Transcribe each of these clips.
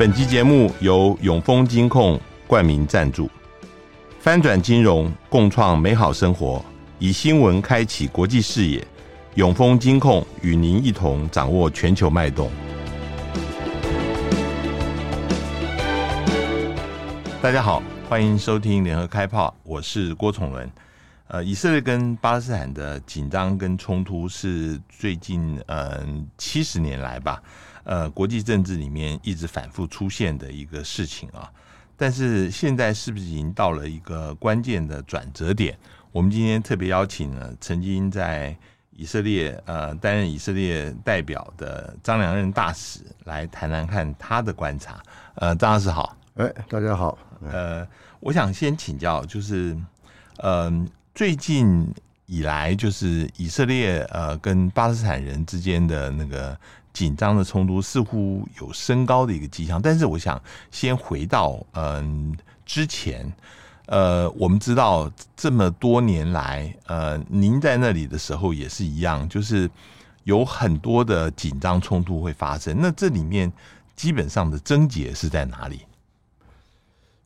本集节目由永丰金控冠名赞助，翻转金融，共创美好生活，以新闻开启国际视野。永丰金控与您一同掌握全球脉动。大家好，欢迎收听联合开炮，我是郭崇伦。呃，以色列跟巴勒斯坦的紧张跟冲突是最近嗯七十年来吧。呃，国际政治里面一直反复出现的一个事情啊，但是现在是不是已经到了一个关键的转折点？我们今天特别邀请了曾经在以色列呃担任以色列代表的张良任大使来谈谈看他的观察。呃，张大使好，哎，大家好。呃，我想先请教，就是呃，最近以来，就是以色列呃跟巴勒斯坦人之间的那个。紧张的冲突似乎有升高的一个迹象，但是我想先回到嗯之前，呃，我们知道这么多年来，呃，您在那里的时候也是一样，就是有很多的紧张冲突会发生。那这里面基本上的症结是在哪里？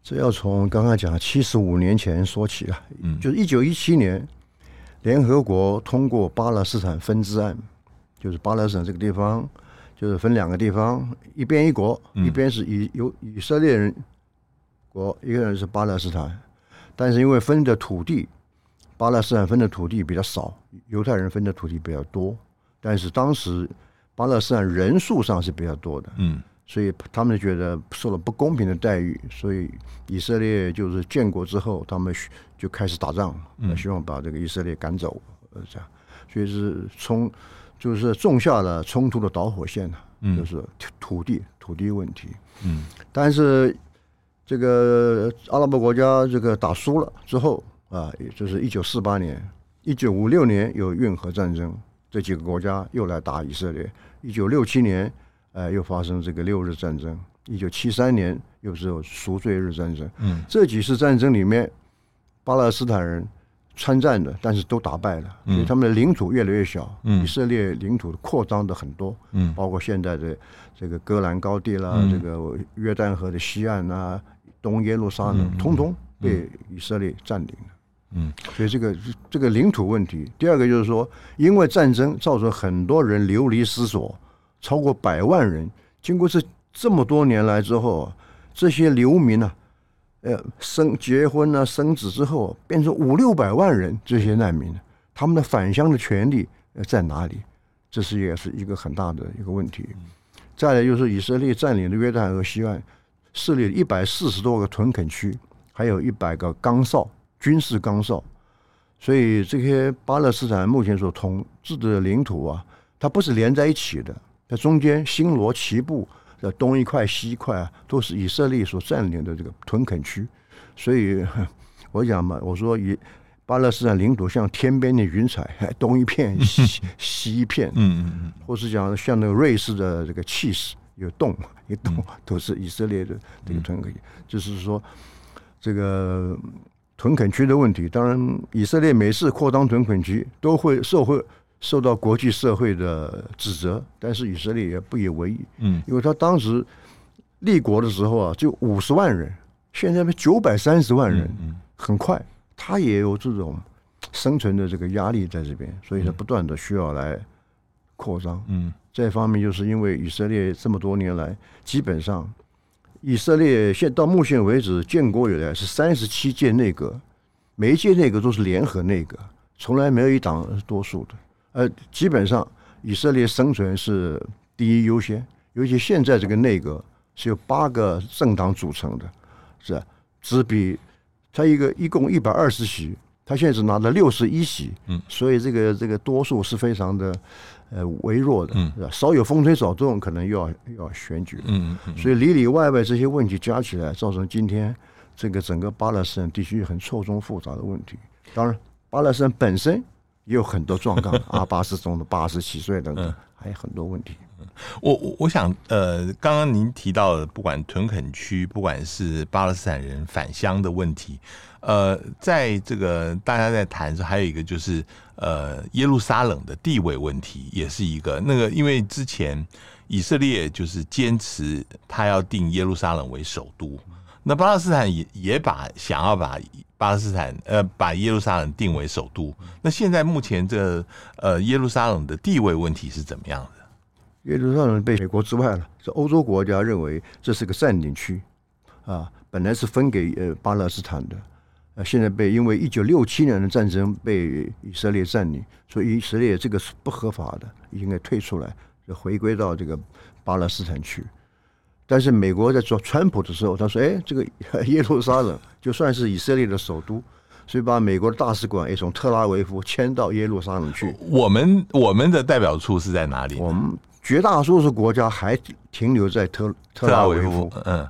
这要从刚刚讲七十五年前说起啊，嗯，就是一九一七年，联合国通过巴勒斯坦分治案。就是巴勒斯坦这个地方，就是分两个地方，一边一国，一边是以由以色列人国，一个人是巴勒斯坦。但是因为分的土地，巴勒斯坦分的土地比较少，犹太人分的土地比较多。但是当时巴勒斯坦人数上是比较多的，嗯，所以他们觉得受了不公平的待遇，所以以色列就是建国之后，他们就开始打仗，希望把这个以色列赶走，呃，这样，所以是从。就是种下了冲突的导火线，嗯，就是土地土地问题，嗯，但是这个阿拉伯国家这个打输了之后啊，也就是一九四八年、一九五六年有运河战争，这几个国家又来打以色列。一九六七年，呃，又发生这个六日战争。一九七三年又是有赎罪日战争。嗯，这几次战争里面，巴勒斯坦人。参战的，但是都打败了，所以他们的领土越来越小。嗯、以色列领土扩张的很多，嗯，包括现在的这个戈兰高地啦，嗯、这个约旦河的西岸啊，东耶路撒冷，通通被以色列占领了。嗯，所以这个这个领土问题，第二个就是说，因为战争造成很多人流离失所，超过百万人。经过这这么多年来之后，这些流民呢、啊？呃，生结婚啊，生子之后变成五六百万人，这些难民，他们的返乡的权利在哪里？这是也是一个很大的一个问题。再来就是以色列占领的约旦河西岸，设立一百四十多个屯垦区，还有一百个岗哨，军事岗哨。所以这些巴勒斯坦目前所统治的领土啊，它不是连在一起的，在中间星罗棋布。东一块西一块啊，都是以色列所占领的这个屯垦区，所以 我讲嘛，我说以巴勒斯坦领土像天边的云彩，东一片西 西一片，嗯嗯嗯，或是讲像那个瑞士的这个气势有洞 一洞都是以色列的这个屯垦，就是说这个屯垦区的问题。当然，以色列每次扩张屯垦区都会受会。受到国际社会的指责，但是以色列也不以为意，嗯，因为他当时立国的时候啊，就五十万人，现在九百三十万人，嗯很快，他也有这种生存的这个压力在这边，所以他不断的需要来扩张，嗯，这方面就是因为以色列这么多年来，基本上以色列现到目前为止建国以来是三十七届内阁，每一届内阁都是联合内阁，从来没有一党多数的。呃，基本上以色列生存是第一优先，尤其现在这个内阁是由八个政党组成的，是吧？只比他一个一共一百二十席，他现在只拿了六十一席，嗯，所以这个这个多数是非常的呃微弱的，嗯，是吧？稍有风吹草动，可能又要又要选举，嗯嗯，所以里里外外这些问题加起来，造成今天这个整个巴勒斯坦地区很错综复杂的问题。当然，巴勒斯坦本身。也有很多状况。阿巴斯中的八十七岁等等，还有很多问题。我我我想，呃，刚刚您提到的，不管屯垦区，不管是巴勒斯坦人返乡的问题，呃，在这个大家在谈的时候，还有一个就是，呃，耶路撒冷的地位问题，也是一个那个，因为之前以色列就是坚持他要定耶路撒冷为首都，那巴勒斯坦也也把想要把巴勒斯坦呃把耶路撒冷定为首都，那现在目前这呃耶路撒冷的地位问题是怎么样的？耶路撒冷被美国之外了，是欧洲国家认为这是个占领区，啊，本来是分给呃巴勒斯坦的，呃，现在被因为一九六七年的战争被以色列占领，所以以色列这个是不合法的，应该退出来，回归到这个巴勒斯坦去。但是美国在做川普的时候，他说：“哎，这个 耶路撒冷就算是以色列的首都，所以把美国的大使馆也从特拉维夫迁到耶路撒冷去。”我们我们的代表处是在哪里？我们。绝大多数国家还停留在特特拉维夫，嗯，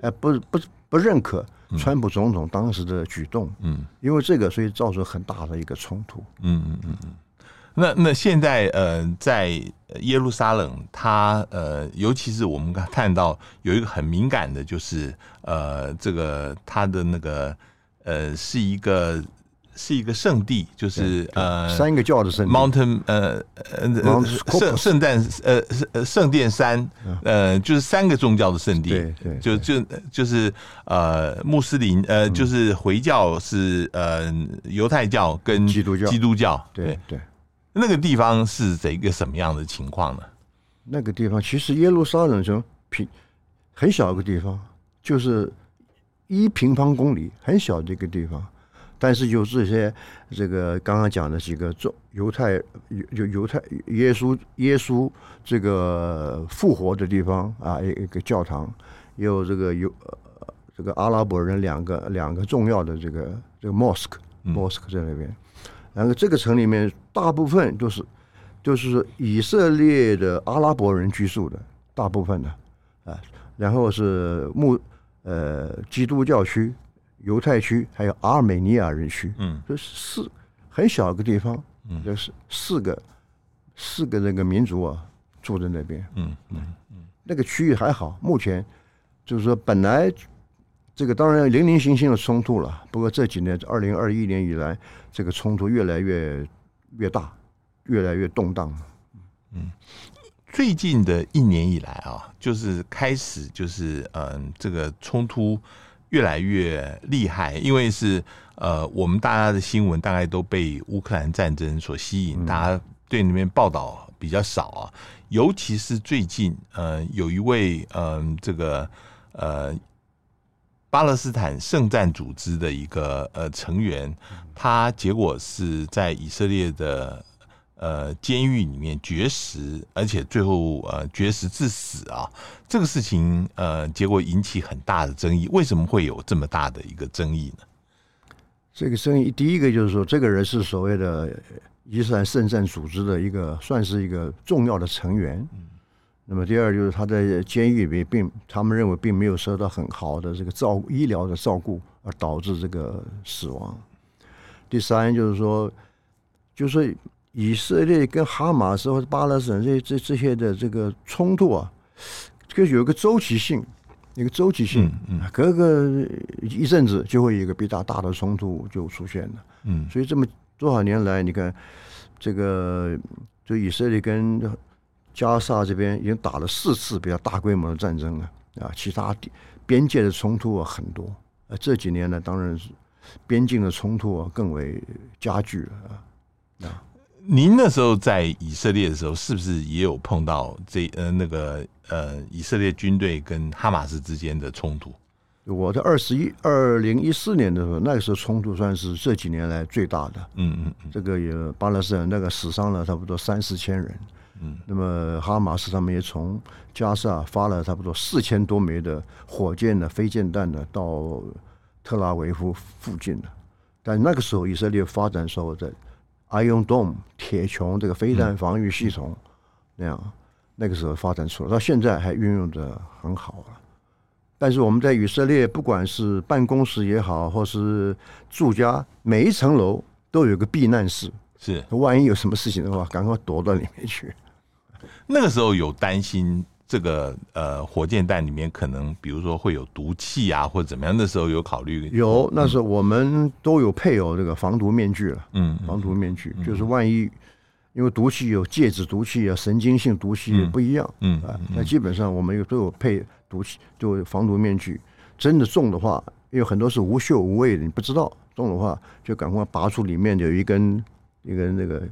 哎，不不不认可川普总统当时的举动，嗯，因为这个，所以造成很大的一个冲突，嗯嗯嗯嗯。那那现在呃，在耶路撒冷，它呃，尤其是我们看到有一个很敏感的，就是呃，这个它的那个呃，是一个。是一个圣地，就是呃，三个教的圣地，Mountain 呃呃圣圣诞呃圣圣殿山呃，就是三个宗教的圣地，对对，就就就是呃穆斯林呃就是回教是呃犹太教跟基督教。基督教，对。对，那个地方是这个什么样的情况呢？那个地方其实耶路撒冷城平很小一个地方，就是一平方公里很小的一个地方。但是有这些，这个刚刚讲的几个犹犹太犹犹太耶稣耶稣这个复活的地方啊，一一个教堂，也有这个有这个阿拉伯人两个两个重要的这个这个 mosque mosque 在那边，然后这个城里面大部分都是就是以色列的阿拉伯人居住的，大部分的啊，然后是穆呃基督教区。犹太区还有阿尔美尼亚人区，嗯，这四很小一个地方，嗯，就是四个四个那个民族啊住在那边，嗯嗯嗯，那个区域还好，目前就是说本来这个当然零零星星的冲突了，不过这几年二零二一年以来，这个冲突越来越越大，越来越动荡，嗯，最近的一年以来啊，就是开始就是嗯这个冲突。越来越厉害，因为是呃，我们大家的新闻大概都被乌克兰战争所吸引，大家对那边报道比较少啊。尤其是最近，呃，有一位嗯、呃，这个呃，巴勒斯坦圣战组织的一个呃成员，他结果是在以色列的。呃，监狱里面绝食，而且最后呃绝食致死啊，这个事情呃结果引起很大的争议。为什么会有这么大的一个争议呢？这个争议，第一个就是说，这个人是所谓的伊斯兰圣战组织的一个，算是一个重要的成员。嗯。那么第二就是他在监狱里面并他们认为并没有受到很好的这个照医疗的照顾，而导致这个死亡。第三就是说，就是。以色列跟哈马斯或者巴勒斯坦这这这些的这个冲突啊，这个有一个周期性，一个周期性，嗯，隔个一阵子就会有一个比较大的冲突就出现了，嗯，所以这么多少年来，你看这个就以色列跟加沙这边已经打了四次比较大规模的战争了啊，其他边界的冲突啊很多，啊，这几年呢，当然是边境的冲突啊更为加剧了啊。啊您那时候在以色列的时候，是不是也有碰到这呃那个呃以色列军队跟哈马斯之间的冲突？我在二十一二零一四年的时候，那个时候冲突算是这几年来最大的。嗯嗯，嗯，这个也巴勒斯坦那个死伤了差不多三四千人。嗯，那么哈马斯他们也从加沙发了差不多四千多枚的火箭的飞箭弹呢到特拉维夫附近的，但那个时候以色列发展时候在。Iron Dome 铁穹这个飞弹防御系统，那样那个时候发展出来，到现在还运用的很好了。但是我们在以色列，不管是办公室也好，或是住家，每一层楼都有个避难室，是，万一有什么事情的话，赶快躲到里面去。那个时候有担心这个呃火箭弹里面可能比如说会有毒气啊，或者怎么样？那时候有考虑？有，那时候我们都有配有这个防毒面具了。嗯，防毒面具就是万一。因为毒气有介质毒气啊，神经性毒气也不一样，嗯啊，那基本上我们有都有配毒气，就防毒面具。真的中的话，因为很多是无嗅无味的，你不知道中的话，就赶快拔出里面有一根一根那个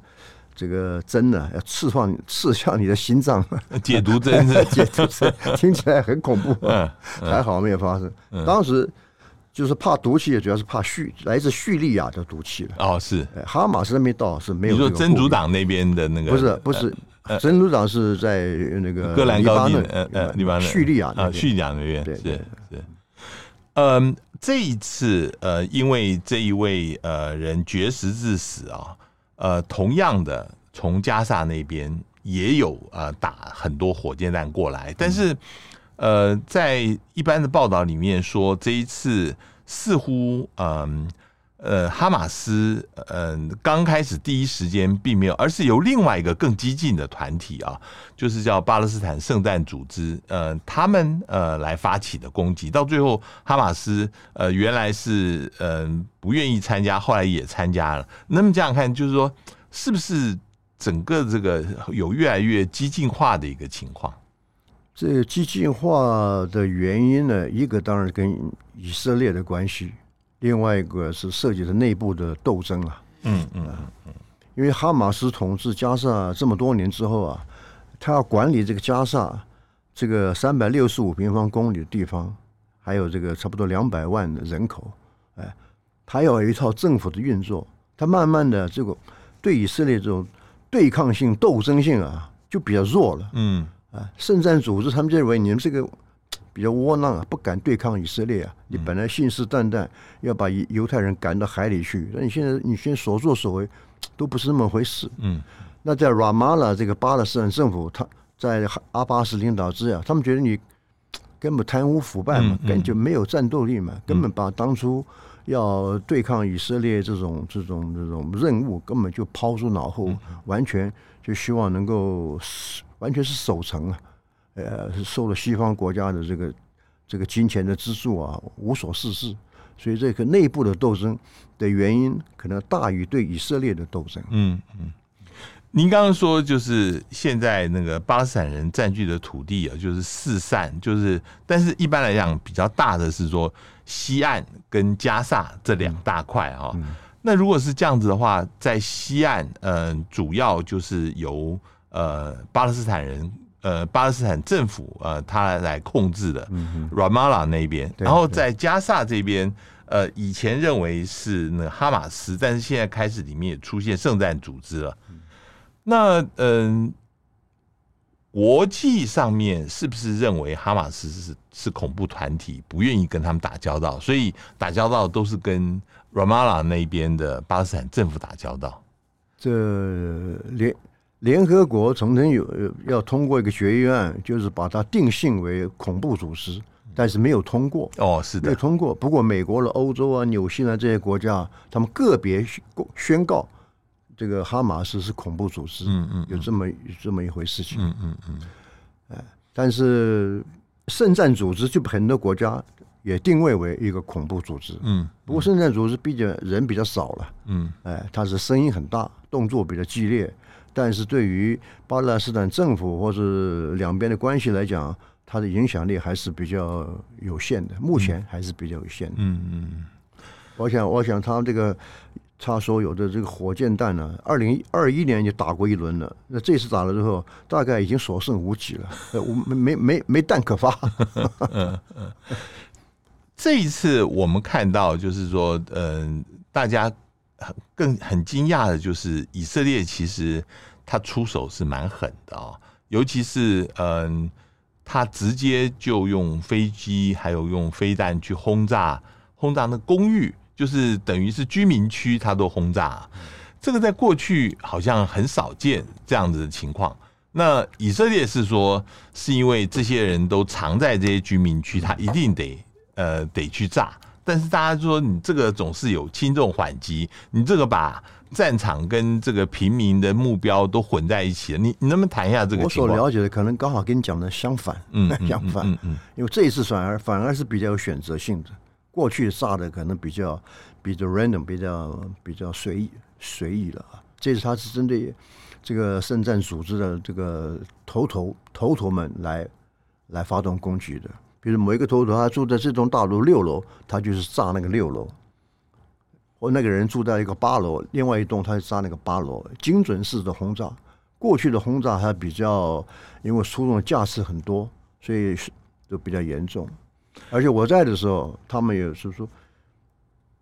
这个针呢，要刺穿刺向你的心脏，解毒针是 解毒针，听起来很恐怖，嗯，还好没有发生。当时。就是怕毒气，也主要是怕叙来自叙利亚的毒气了。哦，是哈马斯那边倒是没有。你说真主党那边的那个？不是，不是，真主党是在那个戈兰高地，呃呃，黎巴嫩叙利亚啊，叙利亚那边。对，是是。嗯，这一次呃，因为这一位呃人绝食致死啊，呃，同样的从加萨那边也有呃打很多火箭弹过来，但是。呃，在一般的报道里面说，这一次似乎，嗯，呃，呃哈马斯，嗯，刚开始第一时间并没有，而是由另外一个更激进的团体啊，就是叫巴勒斯坦圣战组织，呃，他们呃来发起的攻击，到最后哈马斯呃原来是嗯不愿意参加，后来也参加了。那么这样看，就是说，是不是整个这个有越来越激进化的一个情况？这激进化的原因呢，一个当然跟以色列的关系，另外一个是涉及的内部的斗争啊。嗯嗯嗯，因为哈马斯统治加沙这么多年之后啊，他要管理这个加沙这个三百六十五平方公里的地方，还有这个差不多两百万的人口，哎，他要有一套政府的运作，他慢慢的这个对以色列这种对抗性、斗争性啊，就比较弱了。嗯。啊，圣战组织他们就认为你们这个比较窝囊啊，不敢对抗以色列啊。你本来信誓旦旦要把犹太人赶到海里去，那你现在你现在所作所为都不是那么回事。嗯，那在拉马拉这个巴勒斯坦政府，他在阿巴斯领导之下，他们觉得你根本贪污腐败嘛，根本就没有战斗力嘛，根本把当初要对抗以色列这种这种这种任务根本就抛诸脑后，完全就希望能够。完全是守城啊，呃，受了西方国家的这个这个金钱的资助啊，无所事事，所以这个内部的斗争的原因可能大于对以色列的斗争。嗯嗯，您刚刚说就是现在那个巴勒斯坦人占据的土地啊，就是四散，就是但是一般来讲比较大的是说西岸跟加萨这两大块啊。嗯嗯、那如果是这样子的话，在西岸，嗯、呃，主要就是由呃，巴勒斯坦人，呃，巴勒斯坦政府，呃，他来控制的拉马拉那边，然后在加萨这边，呃，以前认为是那哈马斯，但是现在开始里面也出现圣战组织了。那嗯、呃，国际上面是不是认为哈马斯是是恐怖团体，不愿意跟他们打交道，所以打交道都是跟 Ramallah 那边的巴勒斯坦政府打交道？这连。联合国曾经有要通过一个决议案，就是把它定性为恐怖组织，但是没有通过。哦，是的，没有通过。不过美国了欧洲啊、纽西兰这些国家，他们个别宣告这个哈马斯是恐怖组织。嗯嗯，有这么有这么一回事情。嗯嗯嗯。哎，但是圣战组织就很多国家也定位为一个恐怖组织。嗯。不过圣战组织毕竟人比较少了。嗯。哎，它是声音很大，动作比较激烈。但是对于巴勒斯坦政府或是两边的关系来讲，它的影响力还是比较有限的。目前还是比较有限的。嗯嗯。我想，我想他这个他所有的这个火箭弹呢，二零二一年就打过一轮了。那这次打了之后，大概已经所剩无几了。我没没没没弹可发。嗯嗯。这一次我们看到，就是说，嗯，大家。更很惊讶的就是，以色列其实他出手是蛮狠的啊，尤其是嗯，他直接就用飞机还有用飞弹去轰炸轰炸那公寓，就是等于是居民区，他都轰炸。这个在过去好像很少见这样子的情况。那以色列是说，是因为这些人都藏在这些居民区，他一定得呃得去炸。但是大家说你这个总是有轻重缓急，你这个把战场跟这个平民的目标都混在一起了，你你能不能谈一下这个？我所了解的可能刚好跟你讲的相反，嗯，相反，嗯嗯，因为这一次反而反而是比较有选择性的，过去炸的可能比较比较 random，比较比较随意随意了啊，这次他是针对这个圣战组织的这个头头头头们来来发动攻击的。比如某一个头头，他住在这栋大楼六楼，他就是炸那个六楼；或那个人住在一个八楼，另外一栋他就炸那个八楼，精准式的轰炸。过去的轰炸还比较，因为出动的架次很多，所以就比较严重。而且我在的时候，他们也是说，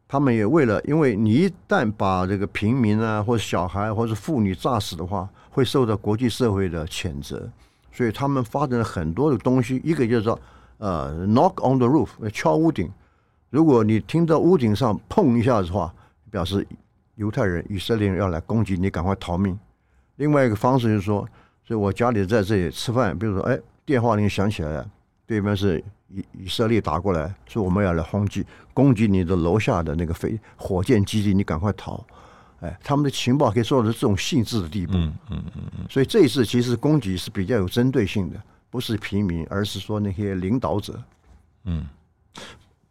他们也为了，因为你一旦把这个平民啊，或者小孩，或者妇女炸死的话，会受到国际社会的谴责，所以他们发展了很多的东西，一个就是说。呃、uh，knock on the roof，敲屋顶。如果你听到屋顶上碰一下的话，表示犹太人、以色列人要来攻击你，赶快逃命。另外一个方式就是说，所以我家里在这里吃饭，比如说，哎，电话铃响起来了，对面是以以色列打过来，说我们要来轰击、攻击你的楼下的那个飞火箭基地，你赶快逃。哎，他们的情报可以做到这种细致的地步。嗯嗯嗯嗯。所以这一次其实攻击是比较有针对性的。不是平民，而是说那些领导者。嗯，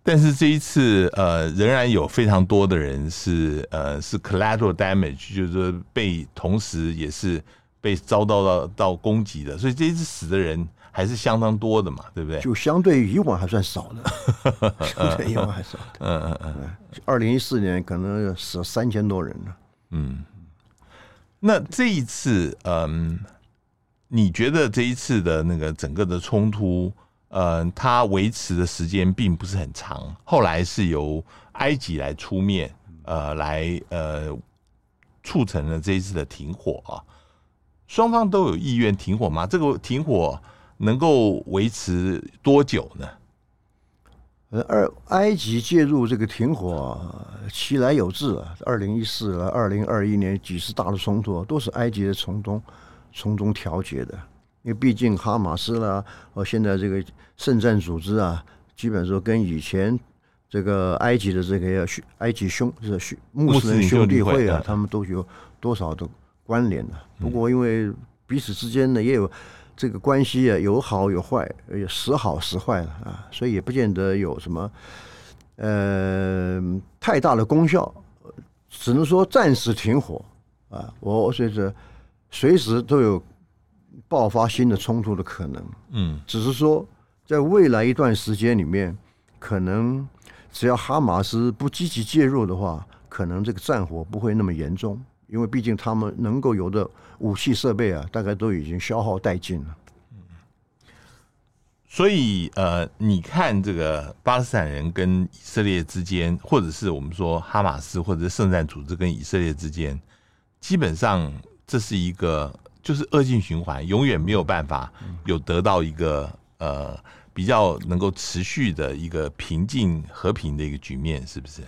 但是这一次，呃，仍然有非常多的人是，呃，是 collateral damage，就是说被同时也是被遭到到到攻击的，所以这一次死的人还是相当多的嘛，对不对？就相对于以往还算少的，相对以往还少的。嗯嗯嗯。二零一四年可能死了三千多人呢。嗯，那这一次，嗯。你觉得这一次的那个整个的冲突，呃，它维持的时间并不是很长，后来是由埃及来出面，呃，来呃促成了这一次的停火啊。双方都有意愿停火吗？这个停火能够维持多久呢？呃，二埃及介入这个停火，其来有自。二零一四，二零二一年几次大的冲突都是埃及的从中。从中调节的，因为毕竟哈马斯啦，和现在这个圣战组织啊，基本说跟以前这个埃及的这个埃及兄这兄穆斯林兄弟会啊，他们都有多少的关联的。不过因为彼此之间呢，也有这个关系啊，有好有坏，有时好时坏了啊，所以也不见得有什么呃太大的功效，只能说暂时停火啊。我随着。随时都有爆发新的冲突的可能，嗯，只是说在未来一段时间里面，可能只要哈马斯不积极介入的话，可能这个战火不会那么严重，因为毕竟他们能够有的武器设备啊，大概都已经消耗殆尽了。嗯，所以呃，你看这个巴勒斯坦人跟以色列之间，或者是我们说哈马斯或者是圣战组织跟以色列之间，基本上。这是一个就是恶性循环，永远没有办法有得到一个呃比较能够持续的一个平静和平的一个局面，是不是？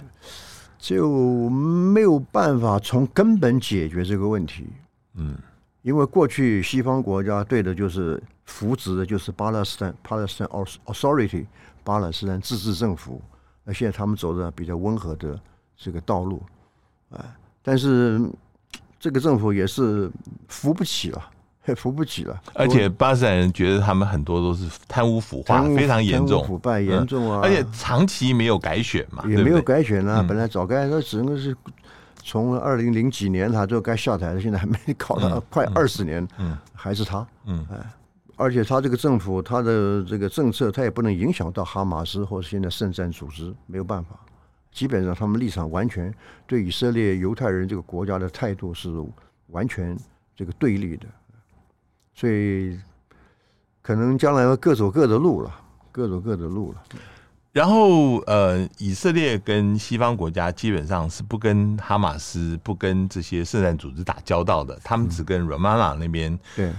就没有办法从根本解决这个问题。嗯，因为过去西方国家对的就是扶植的就是巴勒斯坦巴勒斯坦 Authority 巴勒斯坦自治政府，那现在他们走的比较温和的这个道路啊，但是。这个政府也是扶不起了，扶不起了。而且巴勒斯坦人觉得他们很多都是贪污腐化，非常严重，腐败严重啊！而且长期没有改选嘛，也没有改选啊。本来早该那只能是从二零零几年他就该下台了，现在还没搞到快二十年，嗯，还是他，嗯，哎，而且他这个政府他的这个政策，他也不能影响到哈马斯或者现在圣战组织，没有办法。基本上，他们立场完全对以色列犹太人这个国家的态度是完全这个对立的，所以可能将来要各走各的路了，各走各的路了。然后，呃，以色列跟西方国家基本上是不跟哈马斯、不跟这些圣战组织打交道的，他们只跟拉马拉那边对。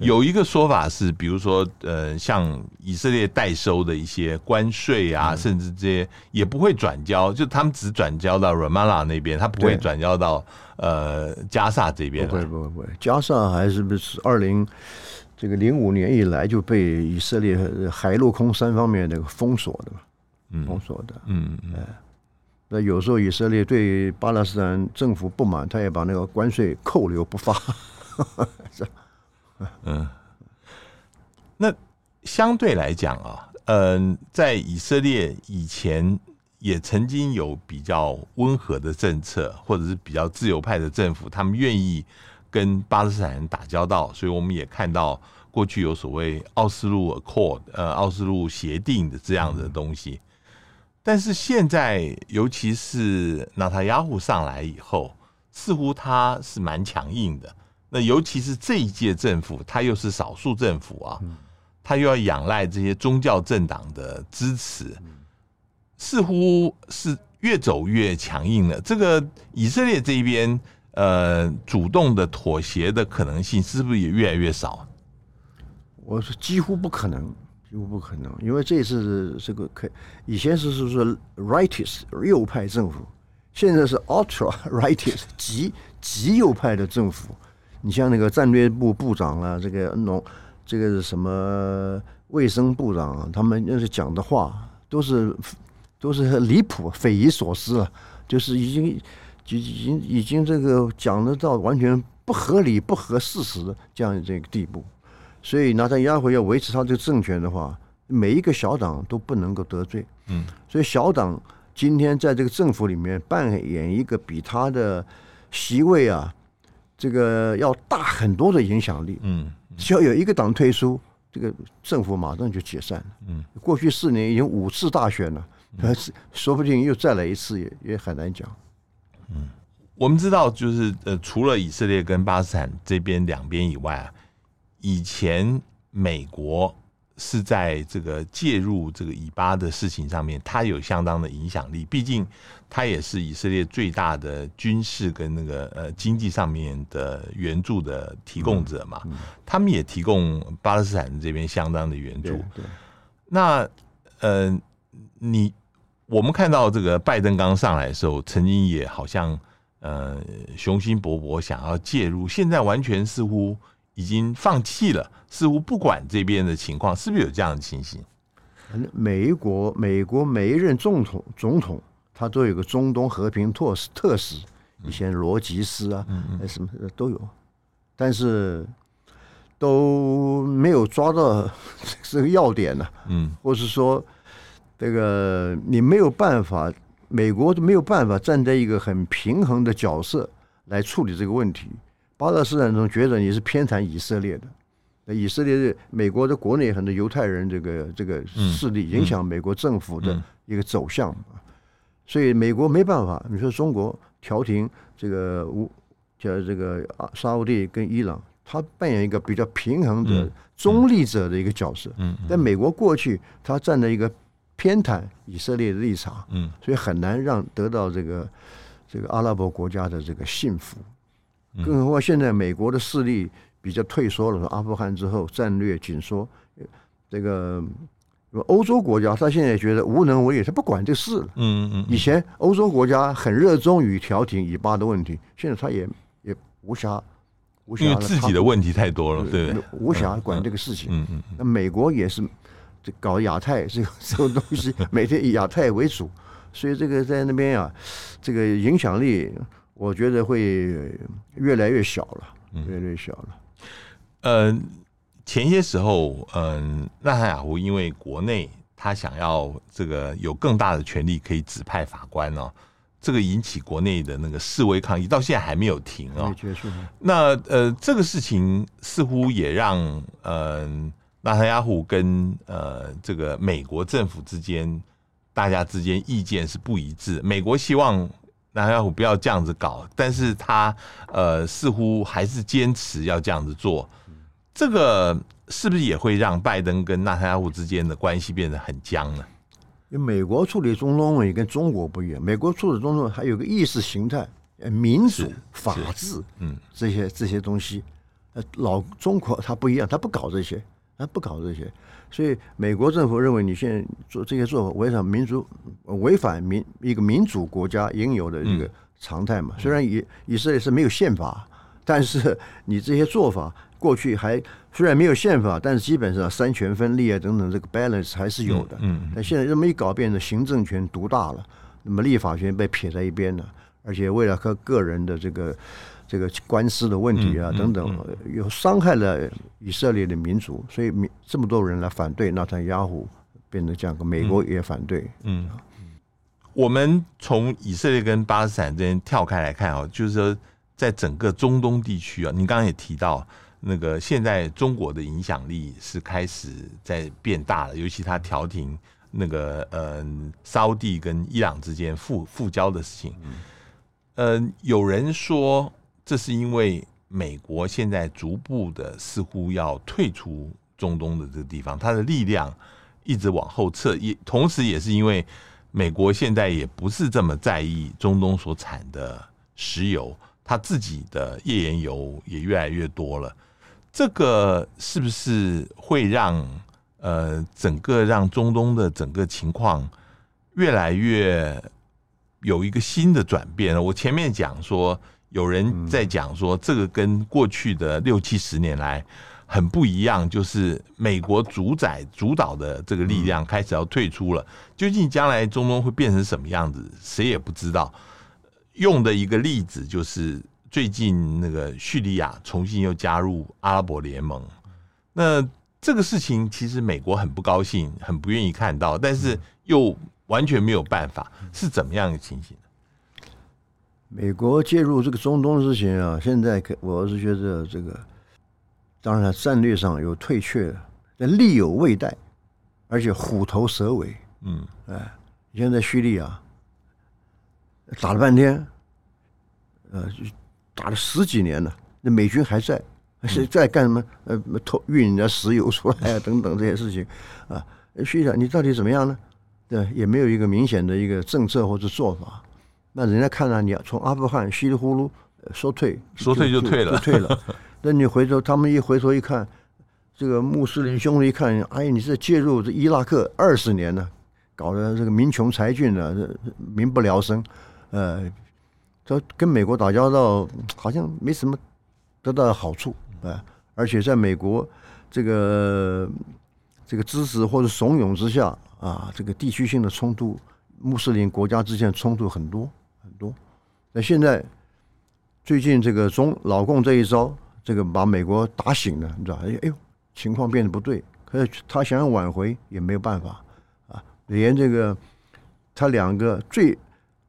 有一个说法是，比如说，呃，像以色列代收的一些关税啊，嗯、甚至这些也不会转交，就他们只转交到 Ramallah 那边，他不会转交到呃加萨这边。不会，不会，不会。加萨还是不是二零这个零五年以来就被以色列海陆空三方面那个封锁的嘛？嗯封锁的。嗯嗯。那有时候以色列对巴勒斯坦政府不满，他也把那个关税扣留不发。嗯。那相对来讲啊，嗯，在以色列以前也曾经有比较温和的政策，或者是比较自由派的政府，他们愿意跟巴勒斯坦人打交道，所以我们也看到过去有所谓奥斯陆 Accord，呃，奥斯陆协定的这样的东西。但是现在，尤其是纳塔亚胡上来以后，似乎他是蛮强硬的。那尤其是这一届政府，它又是少数政府啊，他又要仰赖这些宗教政党的支持，似乎是越走越强硬了。这个以色列这边，呃，主动的妥协的可能性是不是也越来越少？我说几乎不可能。几乎不可能，因为这次这个可以前是是说 rightist 右派政府，现在是 ultra rightist 极极右派的政府。你像那个战略部部长啊，这个农这个是什么卫生部长啊，他们那是讲的话都是 都是很离谱、匪夷所思啊，就是已经已经已经这个讲得到完全不合理、不合事实的这样这个地步。所以，拿他压回要维持他这个政权的话，每一个小党都不能够得罪。嗯，所以小党今天在这个政府里面扮演一个比他的席位啊，这个要大很多的影响力。嗯，只要有一个党退出，这个政府马上就解散了。嗯，过去四年已经五次大选了，可是说不定又再来一次也也很难讲。嗯，我们知道，就是呃，除了以色列跟巴基斯坦这边两边以外啊。以前美国是在这个介入这个以巴的事情上面，它有相当的影响力。毕竟它也是以色列最大的军事跟那个呃经济上面的援助的提供者嘛。他们也提供巴勒斯坦这边相当的援助。对。那呃，你我们看到这个拜登刚上来的时候，曾经也好像呃雄心勃勃想要介入，现在完全似乎。已经放弃了，似乎不管这边的情况，是不是有这样的情形？美国美国每一任总统总统，他都有个中东和平特使特使，以前罗吉斯啊，嗯、什么都有，但是都没有抓到 这个要点呢、啊。嗯，或是说这个你没有办法，美国都没有办法站在一个很平衡的角色来处理这个问题。巴勒斯坦总觉得你是偏袒以色列的，那以色列是美国的国内很多犹太人这个这个势力影响美国政府的一个走向，所以美国没办法。你说中国调停这个乌叫这个啊沙乌地跟伊朗，他扮演一个比较平衡的中立者的一个角色。但美国过去他站在一个偏袒以色列的立场，所以很难让得到这个这个阿拉伯国家的这个信服。更何况现在美国的势力比较退缩了，说阿富汗之后战略紧缩，这个欧洲国家他现在觉得无能为力，他不管这事了。嗯嗯。以前欧洲国家很热衷于调停以巴的问题，现在他也也无暇无暇，因为自己的问题太多了，对，无暇管这个事情。嗯嗯。那美国也是这搞亚太这个这个东西，每天以亚太为主，所以这个在那边啊，这个影响力。我觉得会越来越小了，越来越小了。嗯、呃，前些时候，嗯、呃，纳塔雅胡因为国内他想要这个有更大的权力可以指派法官哦，这个引起国内的那个示威抗议，到现在还没有停哦。结束。那呃，这个事情似乎也让呃纳塔雅胡跟呃这个美国政府之间，大家之间意见是不一致。美国希望。纳塔雅胡不要这样子搞，但是他呃似乎还是坚持要这样子做，这个是不是也会让拜登跟纳塔亚胡之间的关系变得很僵呢？因为美国处理中东问题跟中国不一样，美国处理中东还有个意识形态、民主、法治，嗯，这些这些东西，呃，老中国他不一样，他不搞这些，他不搞这些。所以，美国政府认为你现在做这些做法违反民族、违反民一个民主国家应有的这个常态嘛。虽然以以色列是没有宪法，但是你这些做法过去还虽然没有宪法，但是基本上三权分立啊等等，这个 balance 还是有的。嗯，嗯，但现在这么一搞，变成行政权独大了，那么立法权被撇在一边了，而且为了和个人的这个这个官司的问题啊等等，有伤害了以色列的民族，所以这么多人来反对纳坦雅虎，变成这样，美国也反对。嗯，嗯，我们从以色列跟巴勒斯坦这边跳开来看啊，就是说。在整个中东地区啊，你刚刚也提到，那个现在中国的影响力是开始在变大了，尤其他调停那个呃沙乌地跟伊朗之间复复交的事情，呃，有人说这是因为美国现在逐步的似乎要退出中东的这个地方，它的力量一直往后撤，也同时也是因为美国现在也不是这么在意中东所产的石油。它自己的页岩油也越来越多了，这个是不是会让呃整个让中东的整个情况越来越有一个新的转变呢？我前面讲说，有人在讲说，这个跟过去的六七十年来很不一样，就是美国主宰主导的这个力量开始要退出了。究竟将来中东会变成什么样子，谁也不知道。用的一个例子就是最近那个叙利亚重新又加入阿拉伯联盟，那这个事情其实美国很不高兴，很不愿意看到，但是又完全没有办法，是怎么样的情形？美国介入这个中东的事情啊，现在我是觉得这个当然战略上有退却，但力有未逮，而且虎头蛇尾。嗯，哎，现在叙利亚。打了半天，呃，打了十几年了，那美军还在，是在干什么？呃，偷运人家石油出来啊，等等这些事情啊。叙利亚，你到底怎么样呢？对，也没有一个明显的一个政策或者做法。那人家看到你从阿富汗稀里糊涂说退，说退就退了，就退了。那你回头，他们一回头一看，这个穆斯林兄弟一看，哎，你这介入这伊拉克二十年了，搞得这个民穷财尽了，民不聊生。呃，这跟美国打交道好像没什么得到好处啊，而且在美国这个这个支持或者怂恿之下啊，这个地区性的冲突，穆斯林国家之间的冲突很多很多。那现在最近这个中老共这一招，这个把美国打醒了，你知道？哎呦，情况变得不对，可是他想要挽回也没有办法啊，连这个他两个最。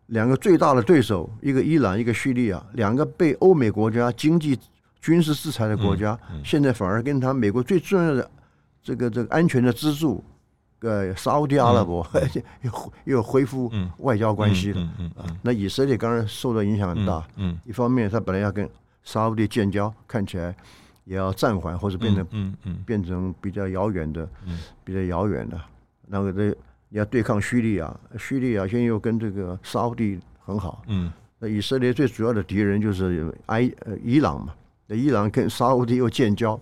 两个最大的对手，一个伊朗，一个叙利亚，两个被欧美国家经济、军事制裁的国家，嗯嗯、现在反而跟他美国最重要的这个这个安全的支柱，呃，沙乌地阿拉伯、嗯、又又恢复外交关系了。啊，那以色列当然受到影响很大。嗯，嗯。一方面他本来要跟沙乌地建交，看起来也要暂缓或者变成嗯嗯变成比较遥远的，比较遥远的。那个这。要对抗叙利亚，叙利亚现在又跟这个沙乌地很好，嗯，那以色列最主要的敌人就是埃呃伊朗嘛，那伊朗跟沙乌地又建交，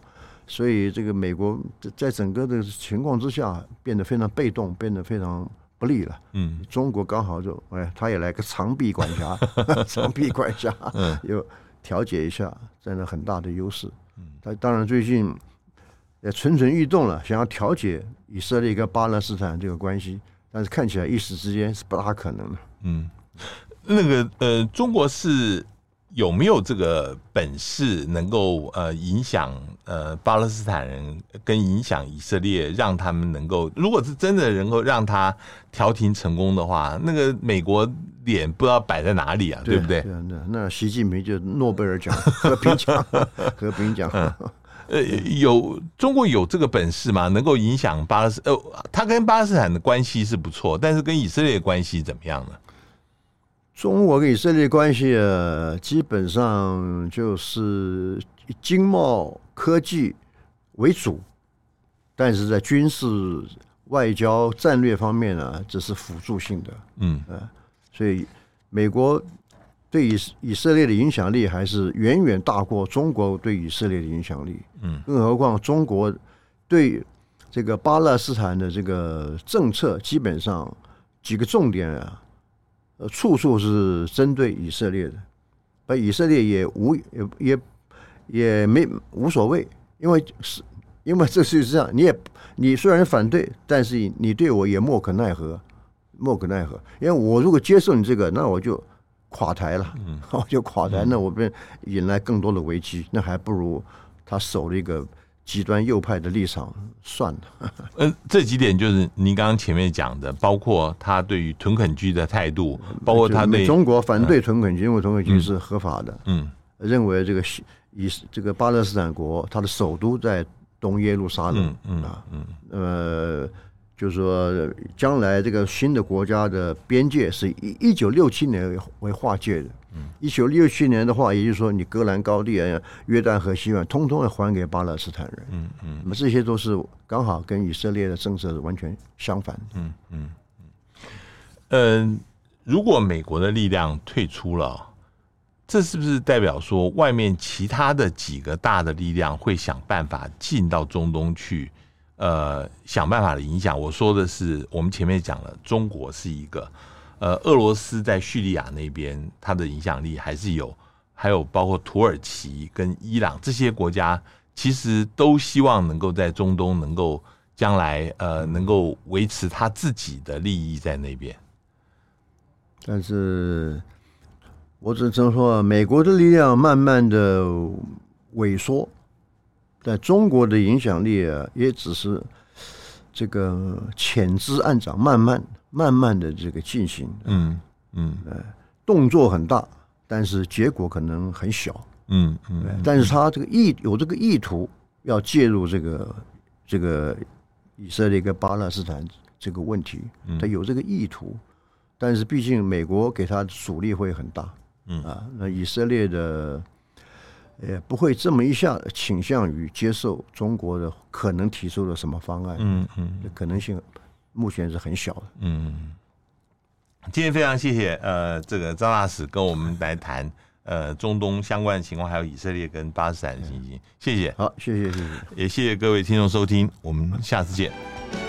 所以这个美国在整个的情况之下变得非常被动，变得非常不利了，嗯，中国刚好就哎，他也来个长臂管辖，长臂管辖，嗯，又调解一下，占了很大的优势，嗯，他当然最近。也蠢蠢欲动了，想要调解以色列跟巴勒斯坦这个关系，但是看起来一时之间是不大可能的。嗯，那个呃，中国是有没有这个本事能够呃影响呃巴勒斯坦人跟影响以色列，让他们能够，如果是真的能够让他调停成功的话，那个美国脸不知道摆在哪里啊，对，对不对？对，那那习近平就诺贝尔奖和平奖，和平奖。嗯呃，有中国有这个本事吗？能够影响巴勒斯呃，他跟巴勒斯坦的关系是不错，但是跟以色列的关系怎么样呢？中国跟以色列关系啊，基本上就是以经贸科技为主，但是在军事、外交、战略方面呢，这是辅助性的。嗯，啊，所以美国。对以以色列的影响力还是远远大过中国对以色列的影响力。嗯，更何况中国对这个巴勒斯坦的这个政策，基本上几个重点啊，呃，处处是针对以色列的，而以色列也无也也也没无所谓，因为是，因为这事实上你也你虽然反对，但是你对我也莫可奈何，莫可奈何。因为我如果接受你这个，那我就垮台了，嗯，我就垮台，那我便引来更多的危机，那还不如他守了一个。极端右派的立场算了。嗯，这几点就是您刚刚前面讲的，包括他对于屯垦区的态度，包括他对中国反对屯垦区，因为屯垦区是合法的。嗯，认为这个以这个巴勒斯坦国，它的首都在东耶路撒冷。嗯啊，嗯，呃，就是说将来这个新的国家的边界是以一九六七年为为划界的。一九六七年的话，也就是说，你戈兰高地啊、约旦河西岸，通通要还给巴勒斯坦人。嗯嗯，那么这些都是刚好跟以色列的政策是完全相反。嗯嗯嗯。呃，如果美国的力量退出了，这是不是代表说，外面其他的几个大的力量会想办法进到中东去？呃，想办法的影响。我说的是，我们前面讲了，中国是一个。呃，俄罗斯在叙利亚那边，它的影响力还是有，还有包括土耳其跟伊朗这些国家，其实都希望能够在中东能够将来呃能够维持他自己的利益在那边。但是，我只能说，美国的力量慢慢的萎缩，在中国的影响力啊，也只是这个潜滋暗长，慢慢。慢慢的这个进行，嗯嗯，呃，动作很大，但是结果可能很小，嗯嗯，但是他这个意有这个意图要介入这个这个以色列跟巴勒斯坦这个问题，他有这个意图，但是毕竟美国给他阻力会很大，嗯。啊，那以色列的也不会这么一下倾向于接受中国的可能提出的什么方案，嗯嗯，可能性。目前是很小的。嗯，今天非常谢谢呃，这个张大使跟我们来谈呃中东相关的情况，还有以色列跟巴勒斯坦的情形。谢谢，好，谢谢，谢谢，也谢谢各位听众收听，我们下次见。